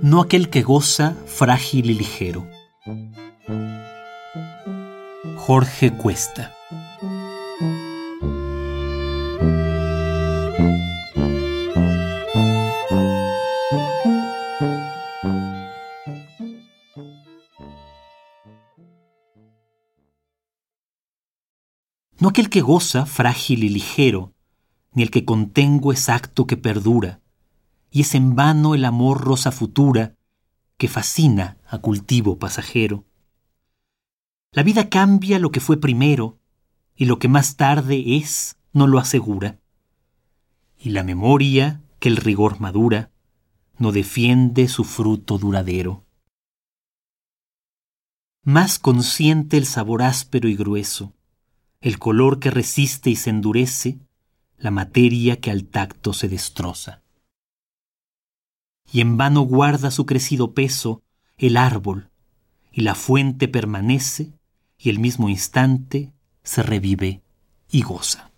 No aquel que goza frágil y ligero. Jorge Cuesta. No aquel que goza frágil y ligero, ni el que contengo exacto que perdura, y es en vano el amor rosa futura que fascina a cultivo pasajero. La vida cambia lo que fue primero, y lo que más tarde es no lo asegura. Y la memoria, que el rigor madura, no defiende su fruto duradero. Más consciente el sabor áspero y grueso, el color que resiste y se endurece, la materia que al tacto se destroza. Y en vano guarda su crecido peso el árbol, y la fuente permanece, y el mismo instante se revive y goza.